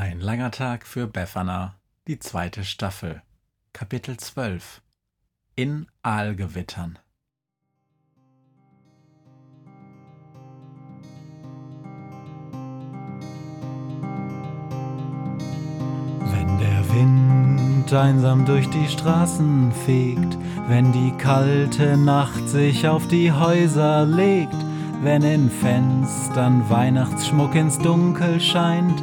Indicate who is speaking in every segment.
Speaker 1: Ein langer Tag für Befana, die zweite Staffel. Kapitel 12 In Aalgewittern.
Speaker 2: Wenn der Wind einsam durch die Straßen fegt, wenn die kalte Nacht sich auf die Häuser legt, wenn in Fenstern Weihnachtsschmuck ins Dunkel scheint,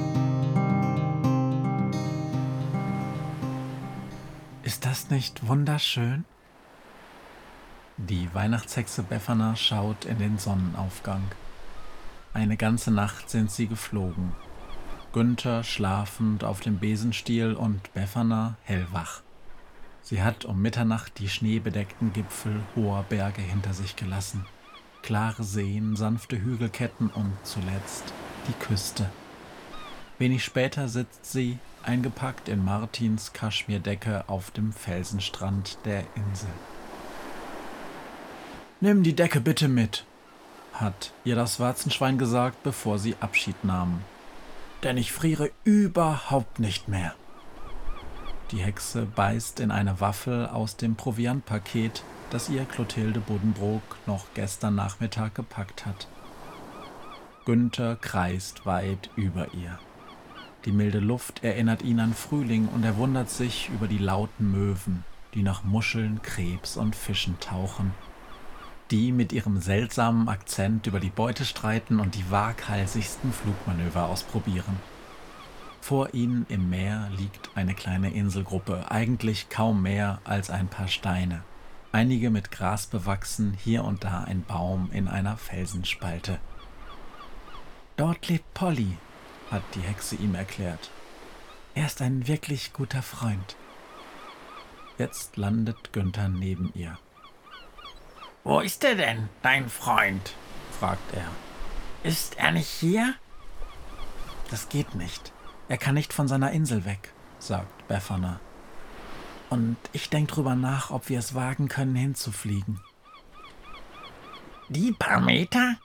Speaker 1: Nicht wunderschön? Die Weihnachtshexe Befana schaut in den Sonnenaufgang. Eine ganze Nacht sind sie geflogen. Günther schlafend auf dem Besenstiel und Befana hellwach. Sie hat um Mitternacht die schneebedeckten Gipfel hoher Berge hinter sich gelassen. Klare Seen, sanfte Hügelketten und zuletzt die Küste. Wenig später sitzt sie, eingepackt in Martins Kaschmirdecke, auf dem Felsenstrand der Insel. Nimm die Decke bitte mit, hat ihr das Warzenschwein gesagt, bevor sie Abschied nahmen. Denn ich friere überhaupt nicht mehr. Die Hexe beißt in eine Waffel aus dem Proviantpaket, das ihr Clotilde Buddenbrook noch gestern Nachmittag gepackt hat. Günther kreist weit über ihr. Die milde Luft erinnert ihn an Frühling und er wundert sich über die lauten Möwen, die nach Muscheln, Krebs und Fischen tauchen, die mit ihrem seltsamen Akzent über die Beute streiten und die waghalsigsten Flugmanöver ausprobieren. Vor ihnen im Meer liegt eine kleine Inselgruppe, eigentlich kaum mehr als ein paar Steine, einige mit Gras bewachsen, hier und da ein Baum in einer Felsenspalte. Dort lebt Polly, hat die Hexe ihm erklärt. Er ist ein wirklich guter Freund. Jetzt landet Günther neben ihr.
Speaker 3: Wo ist er denn, dein Freund? fragt er. Ist er nicht hier?
Speaker 1: Das geht nicht. Er kann nicht von seiner Insel weg, sagt Befana. Und ich denke drüber nach, ob wir es wagen können, hinzufliegen.
Speaker 3: Die paar Meter?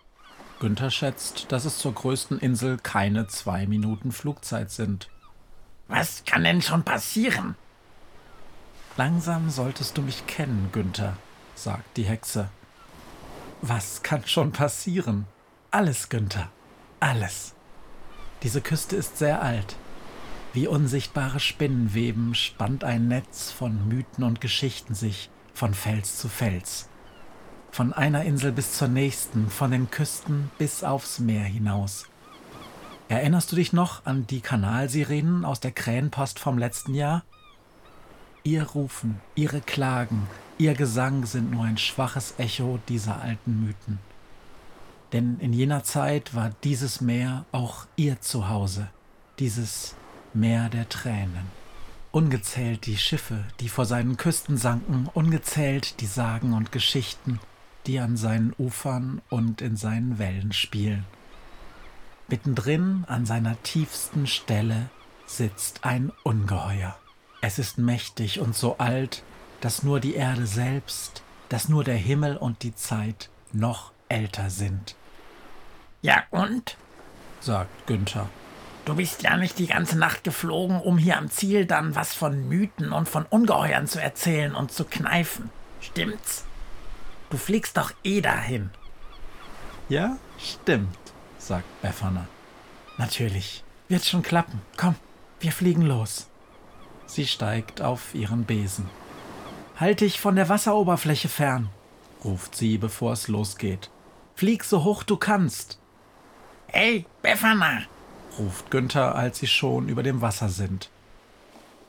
Speaker 1: Günther schätzt, dass es zur größten Insel keine zwei Minuten Flugzeit sind.
Speaker 3: Was kann denn schon passieren?
Speaker 1: Langsam solltest du mich kennen, Günther, sagt die Hexe. Was kann schon passieren? Alles, Günther. Alles. Diese Küste ist sehr alt. Wie unsichtbare Spinnenweben spannt ein Netz von Mythen und Geschichten sich von Fels zu Fels. Von einer Insel bis zur nächsten, von den Küsten bis aufs Meer hinaus. Erinnerst du dich noch an die Kanalsirenen aus der Krähenpost vom letzten Jahr? Ihr Rufen, ihre Klagen, ihr Gesang sind nur ein schwaches Echo dieser alten Mythen. Denn in jener Zeit war dieses Meer auch ihr Zuhause, dieses Meer der Tränen. Ungezählt die Schiffe, die vor seinen Küsten sanken, ungezählt die Sagen und Geschichten, die an seinen Ufern und in seinen Wellen spielen. Mittendrin an seiner tiefsten Stelle sitzt ein Ungeheuer. Es ist mächtig und so alt, dass nur die Erde selbst, dass nur der Himmel und die Zeit noch älter sind.
Speaker 3: Ja und?
Speaker 1: sagt Günther.
Speaker 3: Du bist ja nicht die ganze Nacht geflogen, um hier am Ziel dann was von Mythen und von Ungeheuern zu erzählen und zu kneifen. Stimmt's? Du fliegst doch eh dahin.
Speaker 1: Ja, stimmt, sagt Befana. Natürlich. Wird schon klappen. Komm, wir fliegen los. Sie steigt auf ihren Besen. Halt dich von der Wasseroberfläche fern, ruft sie, bevor es losgeht. Flieg so hoch du kannst.
Speaker 3: Hey, Befana,
Speaker 1: ruft Günther, als sie schon über dem Wasser sind.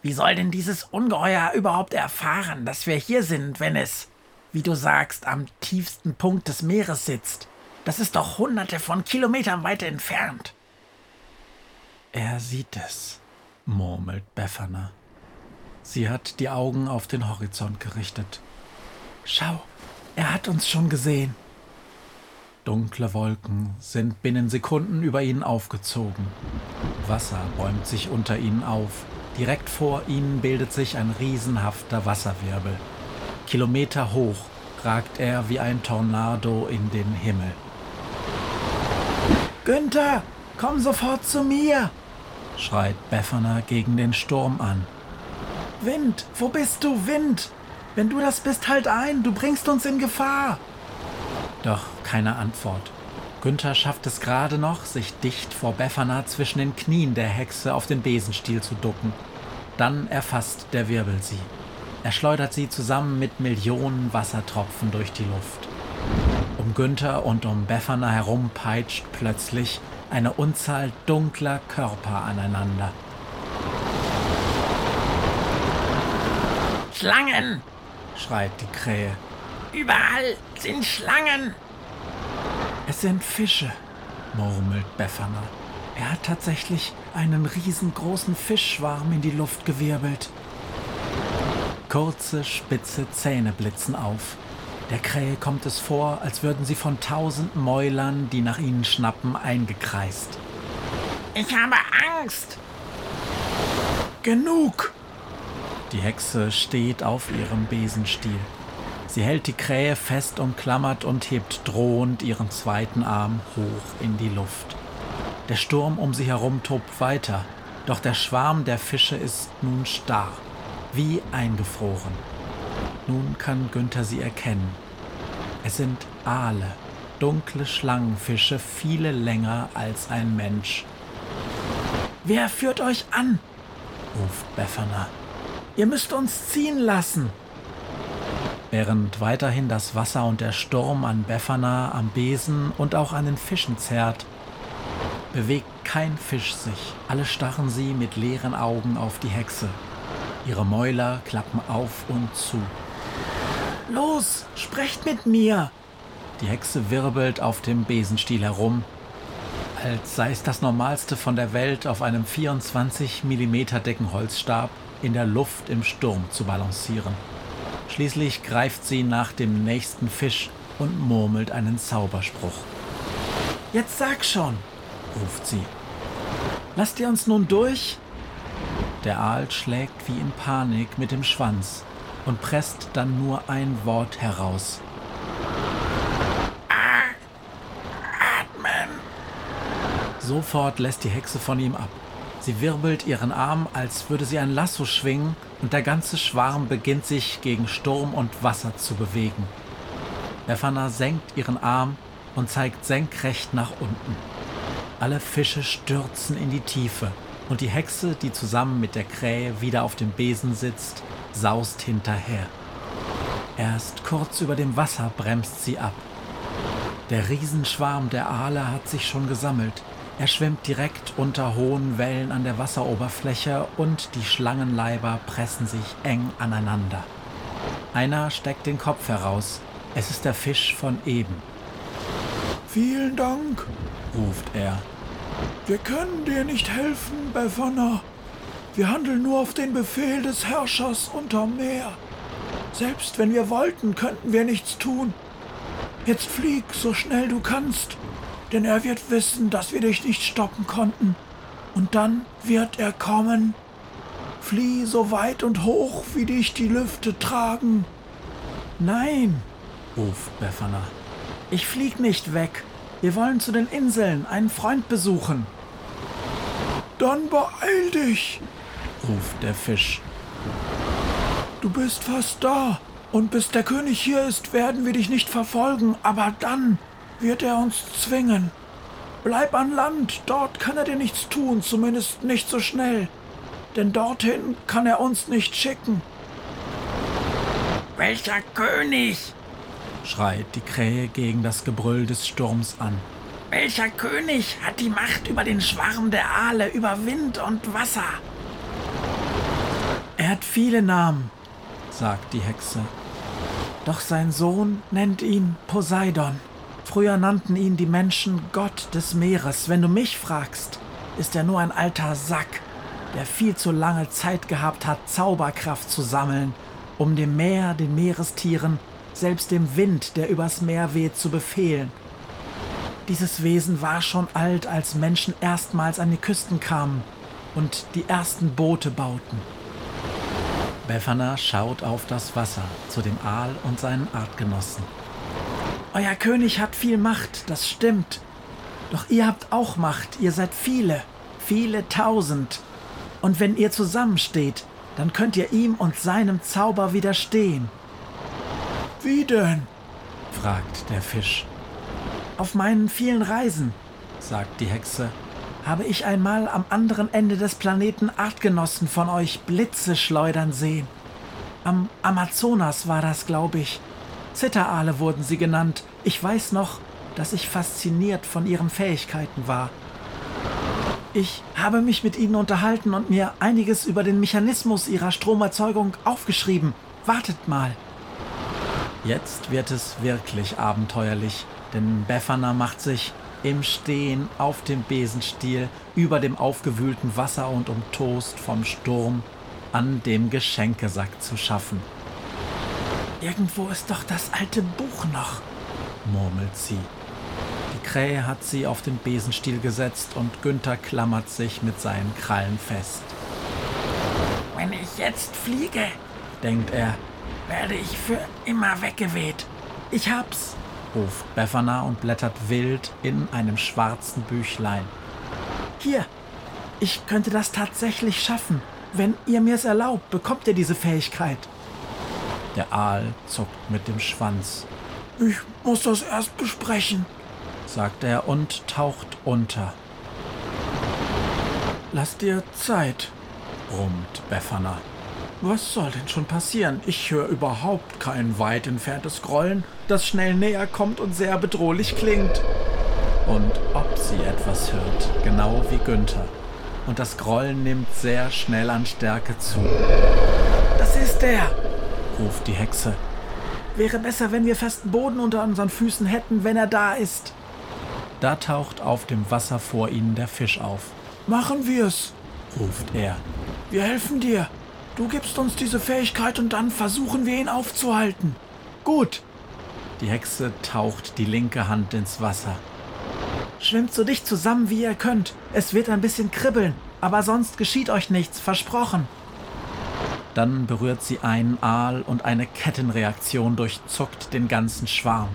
Speaker 3: Wie soll denn dieses Ungeheuer überhaupt erfahren, dass wir hier sind, wenn es, wie du sagst, am tiefsten Punkt des Meeres sitzt? Das ist doch hunderte von Kilometern weit entfernt.
Speaker 1: Er sieht es, murmelt Befana. Sie hat die Augen auf den Horizont gerichtet. Schau, er hat uns schon gesehen. Dunkle Wolken sind binnen Sekunden über ihnen aufgezogen. Wasser bäumt sich unter ihnen auf. Direkt vor ihnen bildet sich ein riesenhafter Wasserwirbel. Kilometer hoch ragt er wie ein Tornado in den Himmel. Günther, komm sofort zu mir! schreit Befana gegen den Sturm an. Wind, wo bist du, Wind? Wenn du das bist, halt ein, du bringst uns in Gefahr. Doch keine Antwort. Günther schafft es gerade noch, sich dicht vor Befana zwischen den Knien der Hexe auf den Besenstiel zu ducken. Dann erfasst der Wirbel sie. Er schleudert sie zusammen mit Millionen Wassertropfen durch die Luft. Um Günther und um Befana herum peitscht plötzlich eine Unzahl dunkler Körper aneinander.
Speaker 3: Schlangen!
Speaker 1: schreit die Krähe.
Speaker 3: Überall sind Schlangen!
Speaker 1: Es sind Fische, murmelt Befana. Er hat tatsächlich einen riesengroßen Fischschwarm in die Luft gewirbelt. Kurze, spitze Zähne blitzen auf. Der Krähe kommt es vor, als würden sie von tausend Mäulern, die nach ihnen schnappen, eingekreist.
Speaker 3: Ich habe Angst!
Speaker 1: Genug! Die Hexe steht auf ihrem Besenstiel. Sie hält die Krähe fest umklammert und hebt drohend ihren zweiten Arm hoch in die Luft. Der Sturm um sie herum tobt weiter, doch der Schwarm der Fische ist nun starr, wie eingefroren. Nun kann Günther sie erkennen. Es sind Aale, dunkle Schlangenfische, viele länger als ein Mensch. Wer führt euch an? ruft Befana. Ihr müsst uns ziehen lassen. Während weiterhin das Wasser und der Sturm an Befana, am Besen und auch an den Fischen zerrt, bewegt kein Fisch sich. Alle starren sie mit leeren Augen auf die Hexe. Ihre Mäuler klappen auf und zu. Los, sprecht mit mir! Die Hexe wirbelt auf dem Besenstiel herum, als sei es das Normalste von der Welt, auf einem 24 mm dicken Holzstab in der Luft im Sturm zu balancieren. Schließlich greift sie nach dem nächsten Fisch und murmelt einen Zauberspruch. Jetzt sag schon, ruft sie. Lasst ihr uns nun durch? Der Aal schlägt wie in Panik mit dem Schwanz und presst dann nur ein Wort heraus.
Speaker 3: Atmen!
Speaker 1: Sofort lässt die Hexe von ihm ab. Sie wirbelt ihren Arm, als würde sie ein Lasso schwingen, und der ganze Schwarm beginnt sich gegen Sturm und Wasser zu bewegen. Befana senkt ihren Arm und zeigt senkrecht nach unten. Alle Fische stürzen in die Tiefe und die Hexe, die zusammen mit der Krähe wieder auf dem Besen sitzt, saust hinterher. Erst kurz über dem Wasser bremst sie ab. Der Riesenschwarm der Aale hat sich schon gesammelt. Er schwimmt direkt unter hohen Wellen an der Wasseroberfläche und die Schlangenleiber pressen sich eng aneinander. Einer steckt den Kopf heraus. Es ist der Fisch von eben. Vielen Dank, ruft er. Wir können dir nicht helfen, Befana. Wir handeln nur auf den Befehl des Herrschers unterm Meer. Selbst wenn wir wollten, könnten wir nichts tun. Jetzt flieg so schnell du kannst denn er wird wissen, dass wir dich nicht stoppen konnten. Und dann wird er kommen. Flieh so weit und hoch, wie dich die Lüfte tragen. Nein, ruft Befana. Ich flieg nicht weg. Wir wollen zu den Inseln einen Freund besuchen. Dann beeil dich, ruft der Fisch. Du bist fast da, und bis der König hier ist, werden wir dich nicht verfolgen, aber dann wird er uns zwingen. Bleib an Land, dort kann er dir nichts tun, zumindest nicht so schnell. denn dorthin kann er uns nicht schicken.
Speaker 3: Welcher König?
Speaker 1: Schreit die Krähe gegen das Gebrüll des Sturms an.
Speaker 3: Welcher König hat die Macht über den Schwarm der Aale, über Wind und Wasser?
Speaker 1: Er hat viele Namen, sagt die Hexe. Doch sein Sohn nennt ihn Poseidon. Früher nannten ihn die Menschen Gott des Meeres. Wenn du mich fragst, ist er nur ein alter Sack, der viel zu lange Zeit gehabt hat, Zauberkraft zu sammeln, um dem Meer, den Meerestieren, selbst dem Wind, der übers Meer weht, zu befehlen. Dieses Wesen war schon alt, als Menschen erstmals an die Küsten kamen und die ersten Boote bauten. Befana schaut auf das Wasser zu dem Aal und seinen Artgenossen. Euer König hat viel Macht, das stimmt. Doch ihr habt auch Macht, ihr seid viele, viele tausend. Und wenn ihr zusammensteht, dann könnt ihr ihm und seinem Zauber widerstehen. Wie denn? fragt der Fisch. Auf meinen vielen Reisen, sagt die Hexe, habe ich einmal am anderen Ende des Planeten Artgenossen von euch Blitze schleudern sehen. Am Amazonas war das, glaube ich. Zitteraale wurden sie genannt. Ich weiß noch, dass ich fasziniert von ihren Fähigkeiten war. Ich habe mich mit ihnen unterhalten und mir einiges über den Mechanismus ihrer Stromerzeugung aufgeschrieben. Wartet mal. Jetzt wird es wirklich abenteuerlich, denn Befana macht sich im Stehen auf dem Besenstiel über dem aufgewühlten Wasser und umtost vom Sturm an dem Geschenkesack zu schaffen. Irgendwo ist doch das alte Buch noch, murmelt sie. Die Krähe hat sie auf den Besenstiel gesetzt und Günther klammert sich mit seinen Krallen fest.
Speaker 3: Wenn ich jetzt fliege, denkt er, werde ich für immer weggeweht. Ich hab's,
Speaker 1: ruft Befana und blättert wild in einem schwarzen Büchlein. Hier, ich könnte das tatsächlich schaffen. Wenn ihr mir's erlaubt, bekommt ihr diese Fähigkeit. Der Aal zuckt mit dem Schwanz. Ich muss das erst besprechen, sagt er und taucht unter. Lass dir Zeit, brummt Befana. Was soll denn schon passieren? Ich höre überhaupt kein weit entferntes Grollen, das schnell näher kommt und sehr bedrohlich klingt. Und ob sie etwas hört, genau wie Günther. Und das Grollen nimmt sehr schnell an Stärke zu. Das ist er, ruft die Hexe. Wäre besser, wenn wir festen Boden unter unseren Füßen hätten, wenn er da ist. Da taucht auf dem Wasser vor ihnen der Fisch auf. Machen wir's, ruft er. Wir helfen dir. Du gibst uns diese Fähigkeit und dann versuchen wir ihn aufzuhalten. Gut. Die Hexe taucht die linke Hand ins Wasser. Schwimmt so dicht zusammen, wie ihr könnt. Es wird ein bisschen kribbeln, aber sonst geschieht euch nichts, versprochen. Dann berührt sie einen Aal und eine Kettenreaktion durchzuckt den ganzen Schwarm.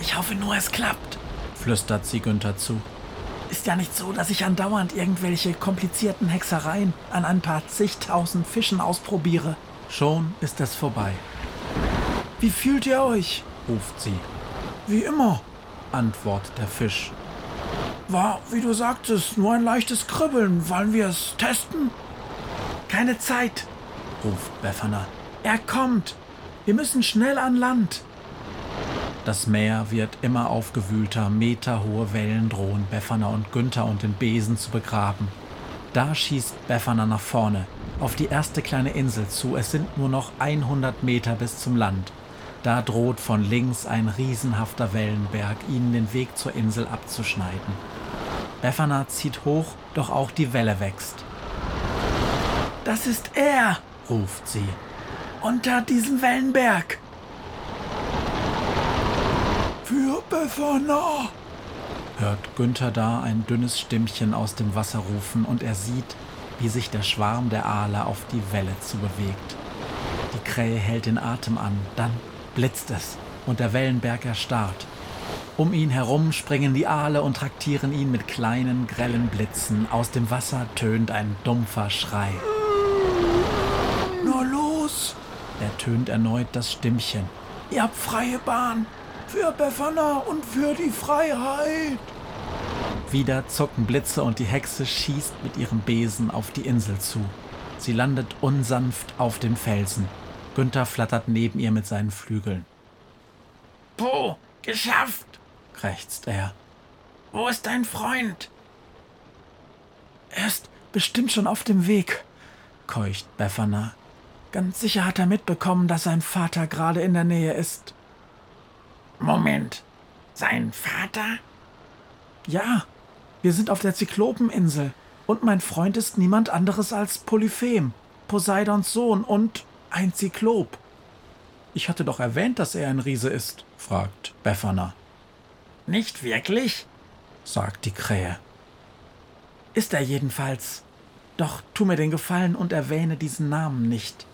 Speaker 1: Ich hoffe nur, es klappt, flüstert sie Günther zu. Ist ja nicht so, dass ich andauernd irgendwelche komplizierten Hexereien an ein paar zigtausend Fischen ausprobiere. Schon ist es vorbei. Wie fühlt ihr euch? ruft sie. Wie immer, antwortet der Fisch. War, wie du sagtest, nur ein leichtes Kribbeln. Wollen wir es testen? Keine Zeit, ruft Befana. Er kommt. Wir müssen schnell an Land. Das Meer wird immer aufgewühlter, meterhohe Wellen drohen Befana und Günther und den Besen zu begraben. Da schießt Befana nach vorne, auf die erste kleine Insel zu. Es sind nur noch 100 Meter bis zum Land. Da droht von links ein riesenhafter Wellenberg, ihnen den Weg zur Insel abzuschneiden. Befana zieht hoch, doch auch die Welle wächst. Das ist er, ruft sie. Unter diesem Wellenberg. Für Befana! hört Günther da ein dünnes Stimmchen aus dem Wasser rufen und er sieht, wie sich der Schwarm der Aale auf die Welle zu bewegt. Die Krähe hält den Atem an, dann blitzt es und der Wellenberg erstarrt. Um ihn herum springen die Aale und traktieren ihn mit kleinen, grellen Blitzen. Aus dem Wasser tönt ein dumpfer Schrei. Nur los! ertönt erneut das Stimmchen. Ihr habt freie Bahn! Für Befana und für die Freiheit. Wieder zucken Blitze und die Hexe schießt mit ihrem Besen auf die Insel zu. Sie landet unsanft auf dem Felsen. Günther flattert neben ihr mit seinen Flügeln.
Speaker 3: Po, geschafft!
Speaker 1: krächzt er.
Speaker 3: Wo ist dein Freund?
Speaker 1: Er ist bestimmt schon auf dem Weg, keucht Befana. Ganz sicher hat er mitbekommen, dass sein Vater gerade in der Nähe ist.
Speaker 3: Moment, sein Vater?
Speaker 1: Ja, wir sind auf der Zyklopeninsel und mein Freund ist niemand anderes als Polyphem, Poseidons Sohn und ein Zyklop. Ich hatte doch erwähnt, dass er ein Riese ist, fragt Befana.
Speaker 3: Nicht wirklich?
Speaker 1: sagt die Krähe. Ist er jedenfalls. Doch tu mir den Gefallen und erwähne diesen Namen nicht.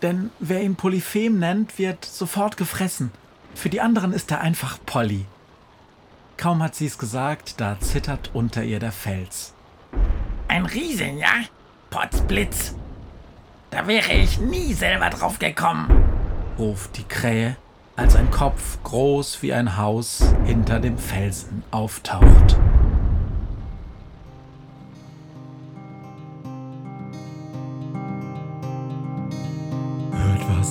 Speaker 1: Denn wer ihn Polyphem nennt, wird sofort gefressen. Für die anderen ist er einfach Polly. Kaum hat sie es gesagt, da zittert unter ihr der Fels.
Speaker 3: Ein Riesen, ja? Potzblitz. Da wäre ich nie selber drauf gekommen,
Speaker 1: ruft die Krähe, als ein Kopf groß wie ein Haus hinter dem Felsen auftaucht.